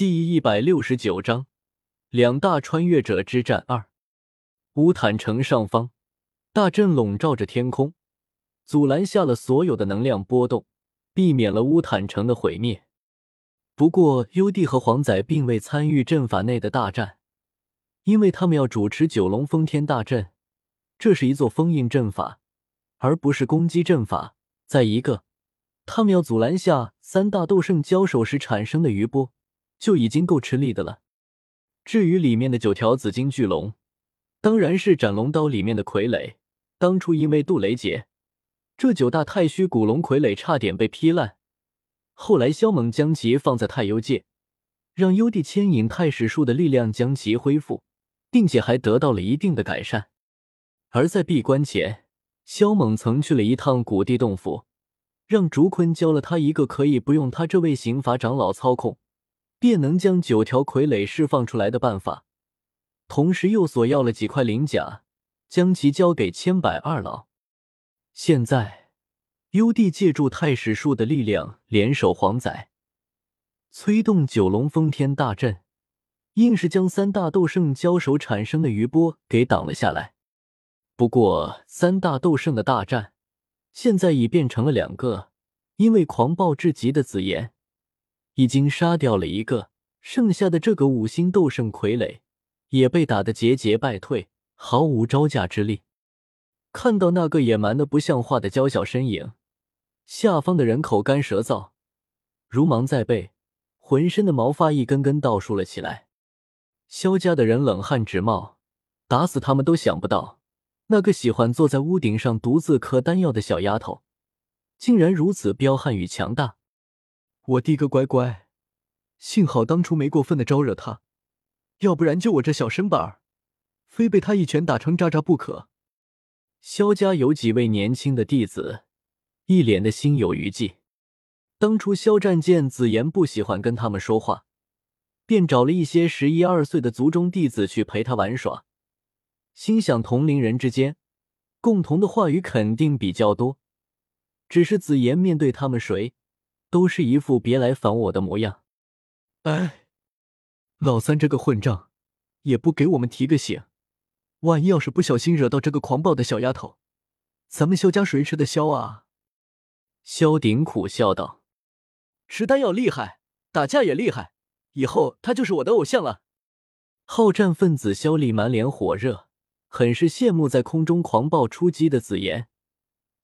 第一百六十九章，两大穿越者之战二。乌坦城上方，大阵笼罩着天空，阻拦下了所有的能量波动，避免了乌坦城的毁灭。不过，幽帝和黄仔并未参与阵法内的大战，因为他们要主持九龙封天大阵，这是一座封印阵法，而不是攻击阵法。再一个，他们要阻拦下三大斗圣交手时产生的余波。就已经够吃力的了。至于里面的九条紫金巨龙，当然是斩龙刀里面的傀儡。当初因为杜雷劫，这九大太虚古龙傀儡差点被劈烂。后来萧猛将其放在太幽界，让幽帝牵引太史术的力量将其恢复，并且还得到了一定的改善。而在闭关前，萧猛曾去了一趟古地洞府，让竹坤教了他一个可以不用他这位刑法长老操控。便能将九条傀儡释放出来的办法，同时又索要了几块灵甲，将其交给千百二老。现在，幽帝借助太史术的力量，联手黄仔，催动九龙封天大阵，硬是将三大斗圣交手产生的余波给挡了下来。不过，三大斗圣的大战现在已变成了两个，因为狂暴至极的紫炎。已经杀掉了一个，剩下的这个五星斗圣傀儡也被打得节节败退，毫无招架之力。看到那个野蛮的不像话的娇小身影，下方的人口干舌燥，如芒在背，浑身的毛发一根根倒竖了起来。萧家的人冷汗直冒，打死他们都想不到，那个喜欢坐在屋顶上独自嗑丹药的小丫头，竟然如此彪悍与强大。我弟个乖乖，幸好当初没过分的招惹他，要不然就我这小身板儿，非被他一拳打成渣渣不可。萧家有几位年轻的弟子，一脸的心有余悸。当初肖战见紫妍不喜欢跟他们说话，便找了一些十一二岁的族中弟子去陪他玩耍，心想同龄人之间，共同的话语肯定比较多。只是紫妍面对他们谁？都是一副别来烦我的模样。哎，老三这个混账，也不给我们提个醒。万一要是不小心惹到这个狂暴的小丫头，咱们萧家谁吃得消啊？萧鼎苦笑道：“吃丹药厉害，打架也厉害，以后他就是我的偶像了。”好战分子萧厉满脸火热，很是羡慕在空中狂暴出击的紫妍，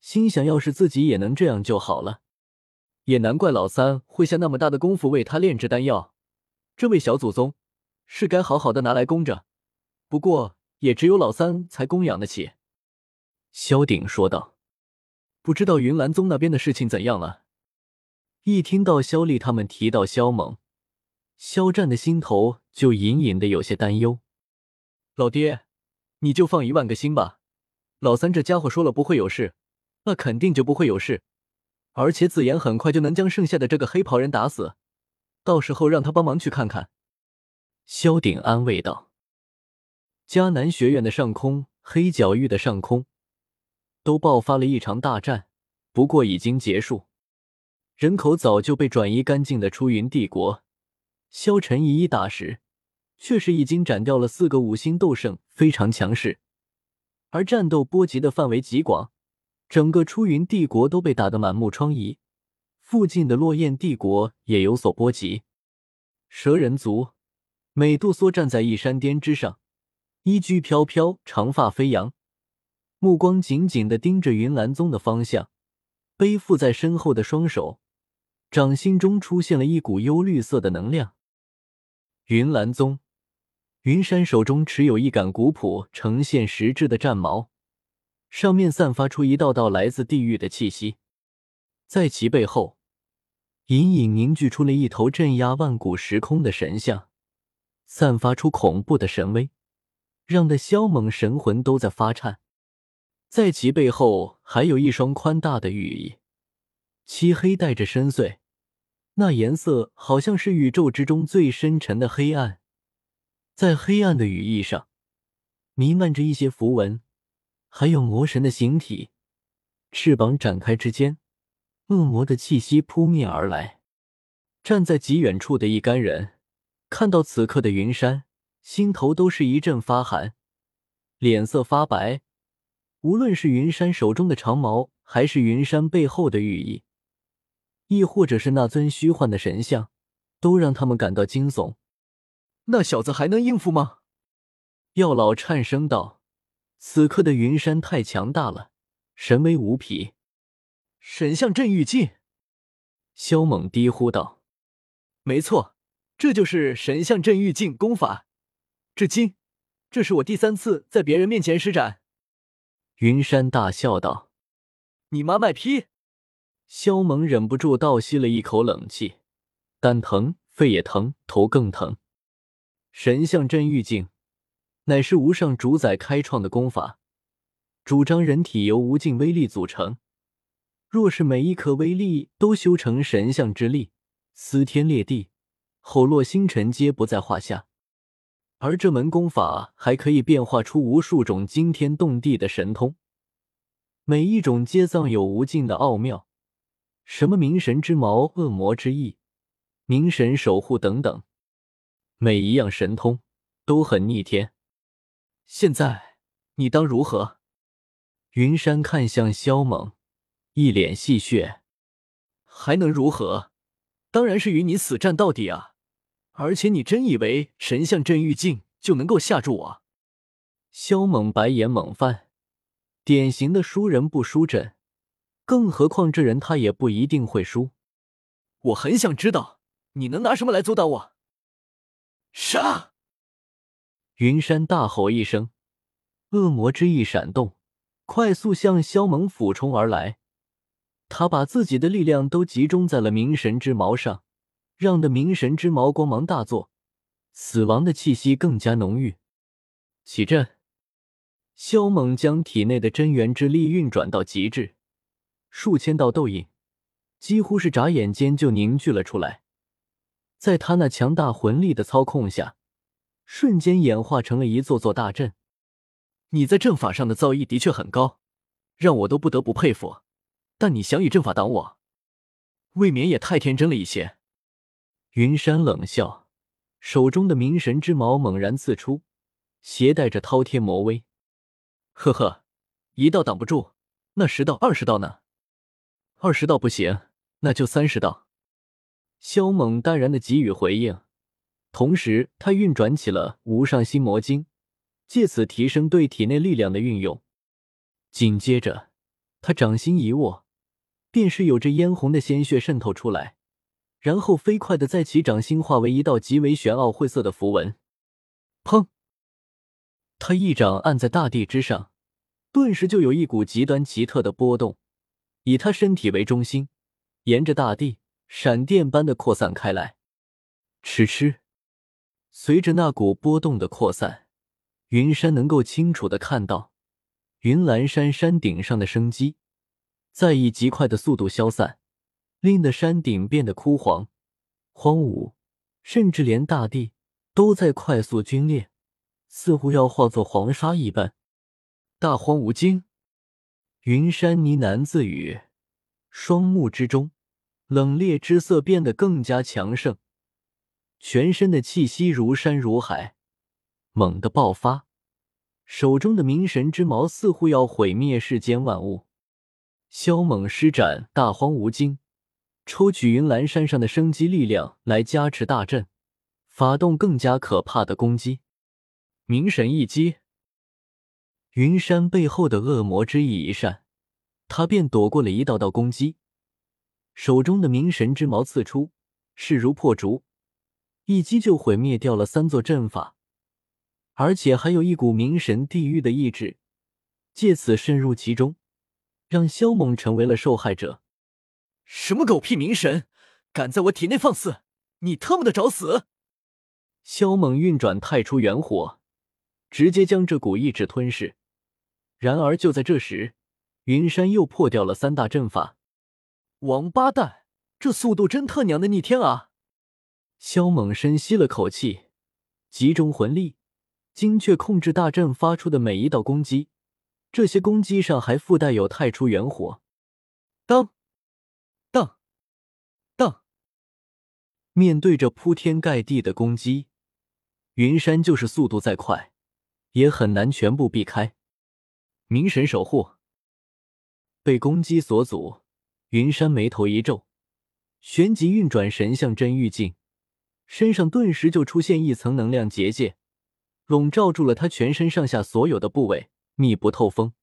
心想：要是自己也能这样就好了。也难怪老三会下那么大的功夫为他炼制丹药，这位小祖宗是该好好的拿来供着。不过也只有老三才供养得起。”萧鼎说道。“不知道云岚宗那边的事情怎样了？”一听到萧丽他们提到萧猛，萧战的心头就隐隐的有些担忧。“老爹，你就放一万个心吧，老三这家伙说了不会有事，那肯定就不会有事。”而且紫妍很快就能将剩下的这个黑袍人打死，到时候让他帮忙去看看。”萧鼎安慰道。迦南学院的上空，黑角域的上空，都爆发了一场大战，不过已经结束，人口早就被转移干净的出云帝国。萧晨一一打时，确实已经斩掉了四个五星斗圣，非常强势，而战斗波及的范围极广。整个出云帝国都被打得满目疮痍，附近的落雁帝国也有所波及。蛇人族美杜莎站在一山巅之上，衣裾飘飘，长发飞扬，目光紧紧地盯着云岚宗的方向，背负在身后的双手，掌心中出现了一股幽绿色的能量。云岚宗，云山手中持有一杆古朴、呈现实质的战矛。上面散发出一道道来自地狱的气息，在其背后，隐隐凝聚出了一头镇压万古时空的神像，散发出恐怖的神威，让的萧猛神魂都在发颤。在其背后，还有一双宽大的羽翼，漆黑带着深邃，那颜色好像是宇宙之中最深沉的黑暗。在黑暗的羽翼上，弥漫着一些符文。还有魔神的形体，翅膀展开之间，恶魔的气息扑面而来。站在极远处的一干人，看到此刻的云山，心头都是一阵发寒，脸色发白。无论是云山手中的长矛，还是云山背后的羽翼，亦或者是那尊虚幻的神像，都让他们感到惊悚。那小子还能应付吗？药老颤声道：“此刻的云山太强大了，神威无匹。”神像镇狱镜。萧猛低呼道：“没错，这就是神像镇狱镜功法。至今，这是我第三次在别人面前施展。”云山大笑道：“你妈卖批！”萧猛忍不住倒吸了一口冷气，胆疼，肺也疼，头更疼。神像镇狱镜，乃是无上主宰开创的功法，主张人体由无尽威力组成。若是每一颗威力都修成神像之力，撕天裂地，吼落星辰，皆不在话下。而这门功法还可以变化出无数种惊天动地的神通，每一种皆藏有无尽的奥妙，什么冥神之矛、恶魔之翼、冥神守护等等，每一样神通都很逆天。现在你当如何？云山看向萧猛，一脸戏谑：“还能如何？当然是与你死战到底啊！”而且你真以为神像镇狱镜就能够吓住我？萧猛白眼猛翻，典型的输人不输阵，更何况这人他也不一定会输。我很想知道你能拿什么来阻挡我？杀！云山大吼一声，恶魔之翼闪动，快速向萧猛俯冲而来。他把自己的力量都集中在了冥神之矛上。让的冥神之矛光芒大作，死亡的气息更加浓郁。起阵，萧猛将体内的真元之力运转到极致，数千道斗影几乎是眨眼间就凝聚了出来，在他那强大魂力的操控下，瞬间演化成了一座座大阵。你在阵法上的造诣的确很高，让我都不得不佩服。但你想以阵法挡我，未免也太天真了一些。云山冷笑，手中的冥神之矛猛然刺出，携带着滔天魔威。呵呵，一道挡不住，那十道、二十道呢？二十道不行，那就三十道。萧猛淡然的给予回应，同时他运转起了无上心魔经，借此提升对体内力量的运用。紧接着，他掌心一握，便是有着嫣红的鲜血渗透出来。然后飞快的在其掌心化为一道极为玄奥晦涩的符文，砰！他一掌按在大地之上，顿时就有一股极端奇特的波动，以他身体为中心，沿着大地闪电般的扩散开来。哧哧，随着那股波动的扩散，云山能够清楚的看到云岚山山顶上的生机，在以极快的速度消散。令得山顶变得枯黄、荒芜，甚至连大地都在快速皲裂，似乎要化作黄沙一般。大荒无惊，云山呢喃自语，双目之中冷冽之色变得更加强盛，全身的气息如山如海，猛地爆发，手中的冥神之矛似乎要毁灭世间万物。萧猛施展大荒无惊。抽取云岚山上的生机力量来加持大阵，发动更加可怕的攻击。冥神一击，云山背后的恶魔之翼一闪，他便躲过了一道道攻击。手中的冥神之矛刺出，势如破竹，一击就毁灭掉了三座阵法，而且还有一股冥神地狱的意志借此渗入其中，让萧猛成为了受害者。什么狗屁冥神，敢在我体内放肆！你特么的找死！萧猛运转太初元火，直接将这股意志吞噬。然而就在这时，云山又破掉了三大阵法。王八蛋，这速度真他娘的逆天啊！萧猛深吸了口气，集中魂力，精确控制大阵发出的每一道攻击。这些攻击上还附带有太初元火。当当当。面对着铺天盖地的攻击，云山就是速度再快，也很难全部避开。明神守护被攻击所阻，云山眉头一皱，旋即运转神象真玉镜，身上顿时就出现一层能量结界，笼罩住了他全身上下所有的部位，密不透风。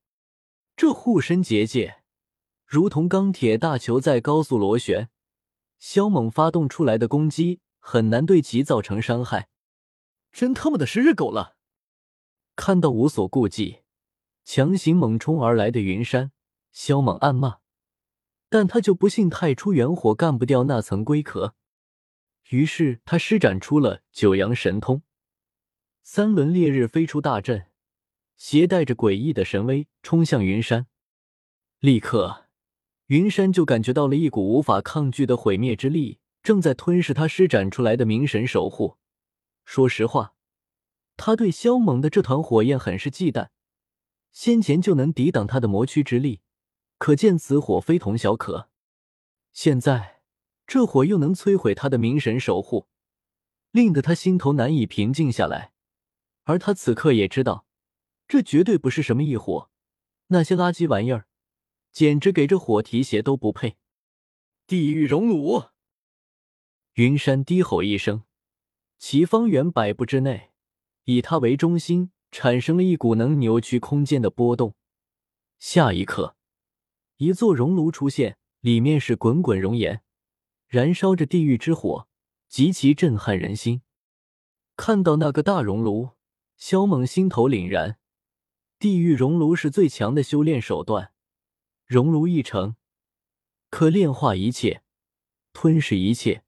这护身结界如同钢铁大球在高速螺旋，萧猛发动出来的攻击很难对其造成伤害。真他妈的是日狗了！看到无所顾忌。强行猛冲而来的云山，萧猛暗骂，但他就不信太初元火干不掉那层龟壳。于是他施展出了九阳神通，三轮烈日飞出大阵，携带着诡异的神威冲向云山。立刻，云山就感觉到了一股无法抗拒的毁灭之力正在吞噬他施展出来的明神守护。说实话，他对萧猛的这团火焰很是忌惮。先前就能抵挡他的魔躯之力，可见此火非同小可。现在这火又能摧毁他的明神守护，令得他心头难以平静下来。而他此刻也知道，这绝对不是什么异火，那些垃圾玩意儿，简直给这火提鞋都不配。地狱熔炉！云山低吼一声，其方圆百步之内，以他为中心。产生了一股能扭曲空间的波动。下一刻，一座熔炉出现，里面是滚滚熔岩，燃烧着地狱之火，极其震撼人心。看到那个大熔炉，萧猛心头凛然。地狱熔炉是最强的修炼手段，熔炉一成，可炼化一切，吞噬一切。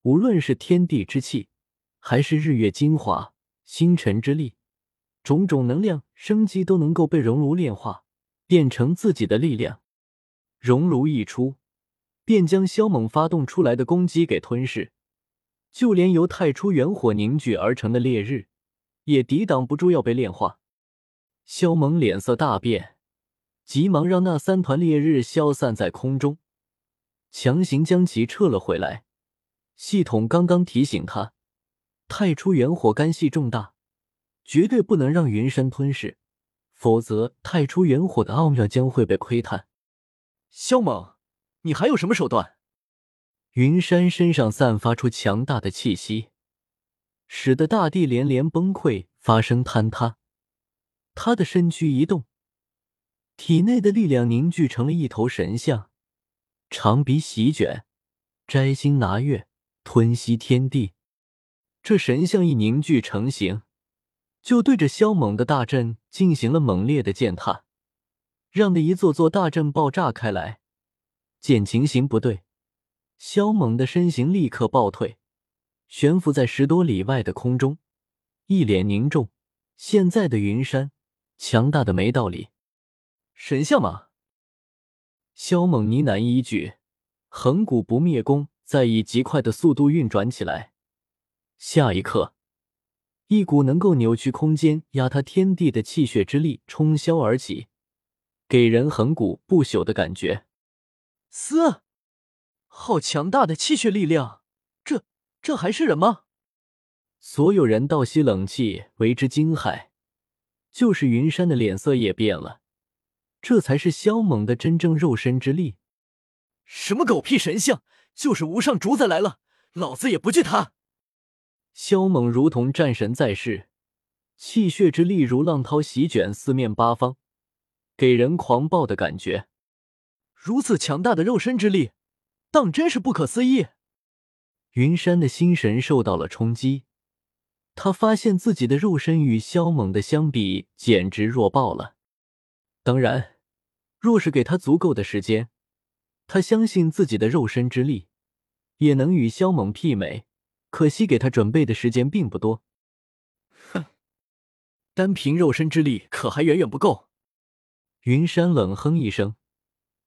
无论是天地之气，还是日月精华、星辰之力。种种能量、生机都能够被熔炉炼化，变成自己的力量。熔炉一出，便将萧猛发动出来的攻击给吞噬，就连由太初元火凝聚而成的烈日，也抵挡不住要被炼化。萧猛脸色大变，急忙让那三团烈日消散在空中，强行将其撤了回来。系统刚刚提醒他，太初元火干系重大。绝对不能让云山吞噬，否则太初元火的奥妙将会被窥探。萧猛，你还有什么手段？云山身上散发出强大的气息，使得大地连连崩溃，发生坍塌。他的身躯一动，体内的力量凝聚成了一头神像，长鼻席卷，摘星拿月，吞吸天地。这神像一凝聚成型。就对着萧猛的大阵进行了猛烈的践踏，让的一座座大阵爆炸开来。见情形不对，萧猛的身形立刻暴退，悬浮在十多里外的空中，一脸凝重。现在的云山强大的没道理，神像吗？萧猛呢喃一句，恒古不灭功在以极快的速度运转起来。下一刻。一股能够扭曲空间、压塌天地的气血之力冲霄而起，给人恒古不朽的感觉。嘶，好强大的气血力量！这这还是人吗？所有人倒吸冷气，为之惊骇。就是云山的脸色也变了，这才是萧猛的真正肉身之力。什么狗屁神像，就是无上主宰来了，老子也不惧他！萧猛如同战神在世，气血之力如浪涛席卷四面八方，给人狂暴的感觉。如此强大的肉身之力，当真是不可思议。云山的心神受到了冲击，他发现自己的肉身与萧猛的相比，简直弱爆了。当然，若是给他足够的时间，他相信自己的肉身之力也能与萧猛媲美。可惜给他准备的时间并不多。哼，单凭肉身之力可还远远不够。云山冷哼一声，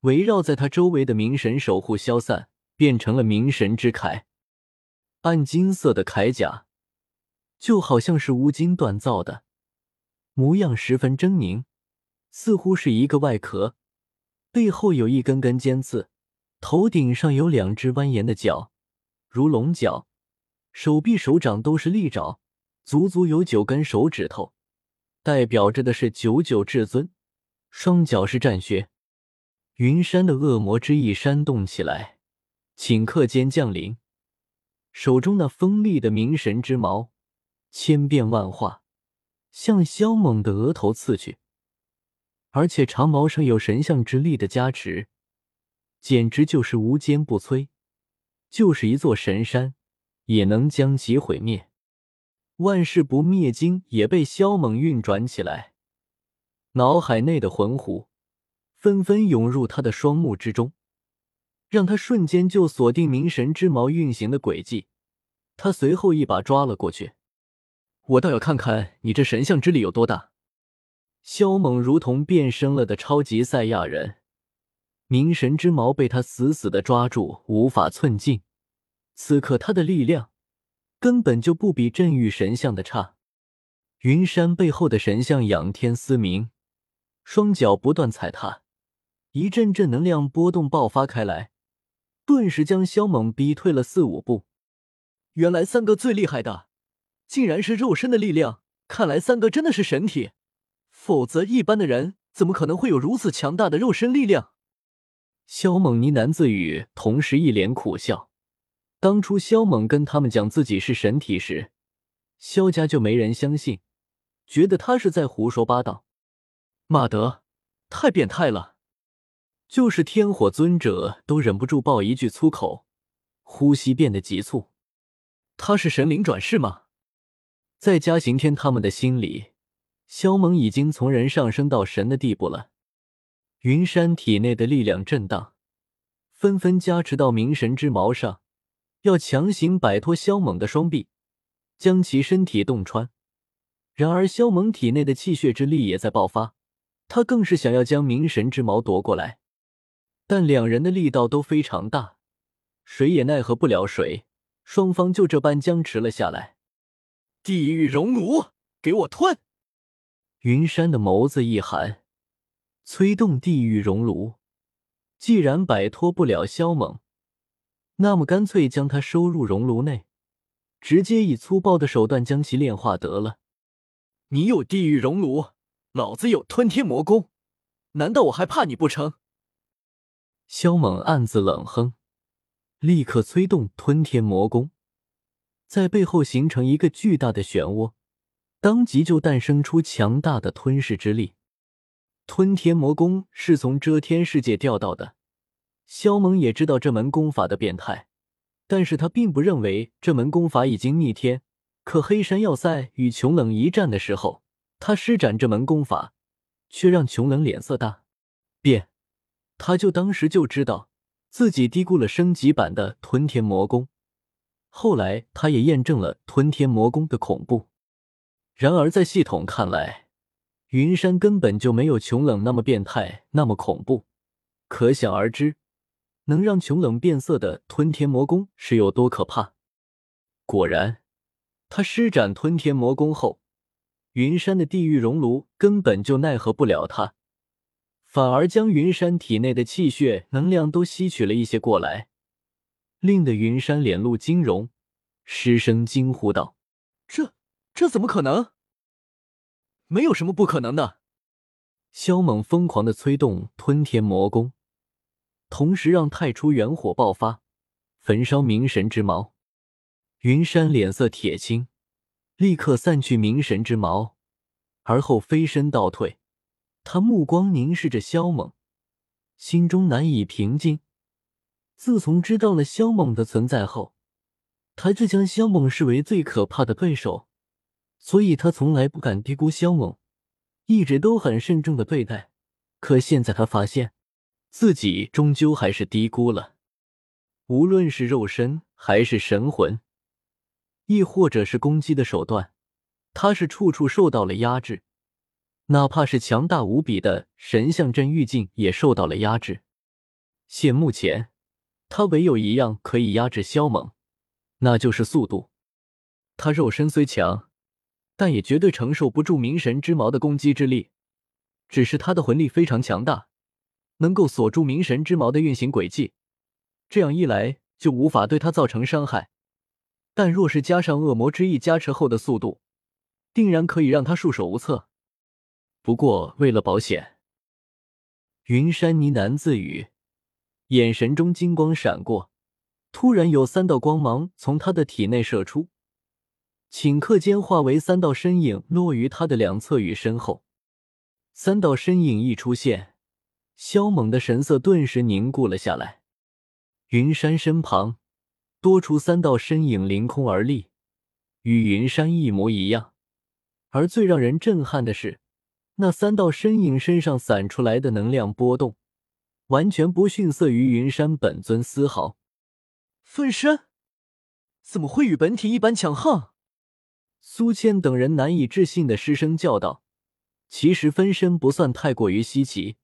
围绕在他周围的冥神守护消散，变成了冥神之铠。暗金色的铠甲，就好像是乌金锻造的，模样十分狰狞，似乎是一个外壳，背后有一根根尖刺，头顶上有两只蜿蜒的角。如龙角，手臂、手掌都是利爪，足足有九根手指头，代表着的是九九至尊。双脚是战靴。云山的恶魔之意煽动起来，顷刻间降临，手中那锋利的冥神之矛千变万化，向萧猛的额头刺去。而且长矛上有神像之力的加持，简直就是无坚不摧，就是一座神山也能将其毁灭。万世不灭经也被萧猛运转起来，脑海内的魂弧纷纷涌入他的双目之中，让他瞬间就锁定冥神之矛运行的轨迹。他随后一把抓了过去，我倒要看看你这神像之力有多大。萧猛如同变身了的超级赛亚人，冥神之矛被他死死的抓住，无法寸进。此刻他的力量根本就不比镇狱神像的差。云山背后的神像仰天嘶鸣，双脚不断踩踏，一阵阵能量波动爆发开来，顿时将萧猛逼退了四五步。原来三哥最厉害的，竟然是肉身的力量。看来三哥真的是神体。否则，一般的人怎么可能会有如此强大的肉身力量？萧猛呢喃自语，同时一脸苦笑。当初萧猛跟他们讲自己是神体时，萧家就没人相信，觉得他是在胡说八道。马德，太变态了！就是天火尊者都忍不住爆一句粗口，呼吸变得急促。他是神灵转世吗？在嘉刑天他们的心里。萧猛已经从人上升到神的地步了。云山体内的力量震荡，纷纷加持到冥神之矛上，要强行摆脱萧猛的双臂，将其身体洞穿。然而，萧猛体内的气血之力也在爆发，他更是想要将冥神之矛夺过来。但两人的力道都非常大，谁也奈何不了谁，双方就这般僵持了下来。地狱熔炉，给我吞！云山的眸子一寒，催动地狱熔炉。既然摆脱不了萧猛，那么干脆将他收入熔炉内，直接以粗暴的手段将其炼化得了。你有地狱熔炉，老子有吞天魔功，难道我还怕你不成？萧猛暗自冷哼，立刻催动吞天魔功，在背后形成一个巨大的漩涡。当即就诞生出强大的吞噬之力。吞天魔功是从遮天世界调到的，萧猛也知道这门功法的变态，但是他并不认为这门功法已经逆天。可黑山要塞与穷冷一战的时候，他施展这门功法，却让穷冷脸色大变。他就当时就知道自己低估了升级版的吞天魔功。后来他也验证了吞天魔功的恐怖。然而，在系统看来，云山根本就没有穷冷那么变态，那么恐怖。可想而知，能让穷冷变色的吞天魔功是有多可怕。果然，他施展吞天魔功后，云山的地狱熔炉根本就奈何不了他，反而将云山体内的气血能量都吸取了一些过来，令得云山脸露惊容，失声惊呼道：“这……”这怎么可能？没有什么不可能的。萧猛疯狂的催动吞天魔功，同时让太初元火爆发，焚烧冥神之矛。云山脸色铁青，立刻散去冥神之矛，而后飞身倒退。他目光凝视着萧猛，心中难以平静。自从知道了萧猛的存在后，他就将萧猛视为最可怕的对手。所以他从来不敢低估萧猛，一直都很慎重的对待。可现在他发现，自己终究还是低估了。无论是肉身还是神魂，亦或者是攻击的手段，他是处处受到了压制。哪怕是强大无比的神像镇狱境也受到了压制。现目前，他唯有一样可以压制萧猛，那就是速度。他肉身虽强。但也绝对承受不住冥神之矛的攻击之力，只是他的魂力非常强大，能够锁住冥神之矛的运行轨迹。这样一来，就无法对他造成伤害。但若是加上恶魔之翼加持后的速度，定然可以让他束手无策。不过为了保险，云山呢喃自语，眼神中金光闪过，突然有三道光芒从他的体内射出，顷刻间化为三道身影落于他的两侧与身后。三道身影一出现，萧猛的神色顿时凝固了下来。云山身旁多出三道身影凌空而立，与云山一模一样。而最让人震撼的是，那三道身影身上散出来的能量波动，完全不逊色于云山本尊丝毫。分身怎么会与本体一般强横？苏谦等人难以置信的失声叫道。其实分身不算太过于稀奇，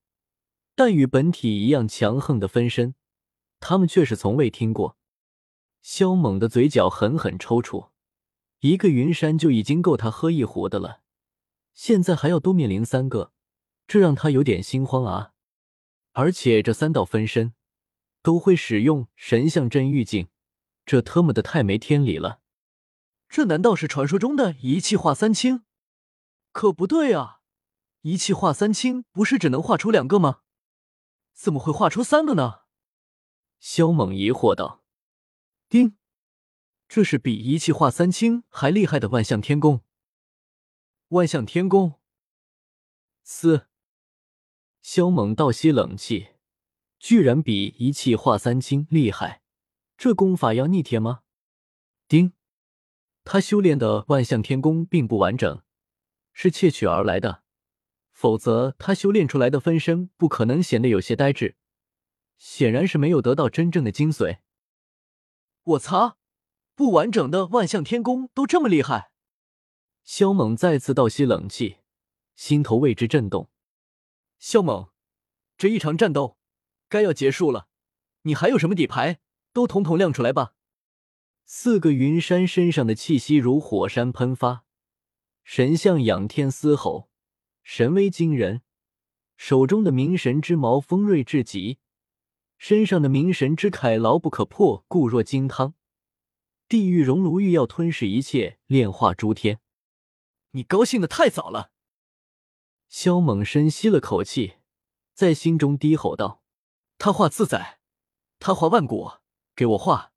但与本体一样强横的分身，他们却是从未听过。萧猛的嘴角狠狠抽搐，一个云山就已经够他喝一壶的了，现在还要多面临三个，这让他有点心慌啊！而且这三道分身都会使用神象真玉镜，这特么的太没天理了！这难道是传说中的一气化三清？可不对啊！一气化三清不是只能画出两个吗？怎么会画出三个呢？萧猛疑惑道。丁，这是比一气化三清还厉害的万象天宫。万象天宫。嘶！萧猛倒吸冷气，居然比一气化三清厉害，这功法要逆天吗？丁，他修炼的万象天宫并不完整，是窃取而来的。否则，他修炼出来的分身不可能显得有些呆滞，显然是没有得到真正的精髓。我擦，不完整的万象天宫都这么厉害！萧猛再次倒吸冷气，心头为之震动。萧猛，这一场战斗该要结束了，你还有什么底牌，都统统亮出来吧！四个云山身上的气息如火山喷发，神像仰天嘶吼。神威惊人，手中的冥神之矛锋锐至极，身上的冥神之铠牢不可破，固若金汤。地狱熔炉欲要吞噬一切，炼化诸天。你高兴的太早了。萧猛深吸了口气，在心中低吼道：“他画自在，他画万古，给我画。”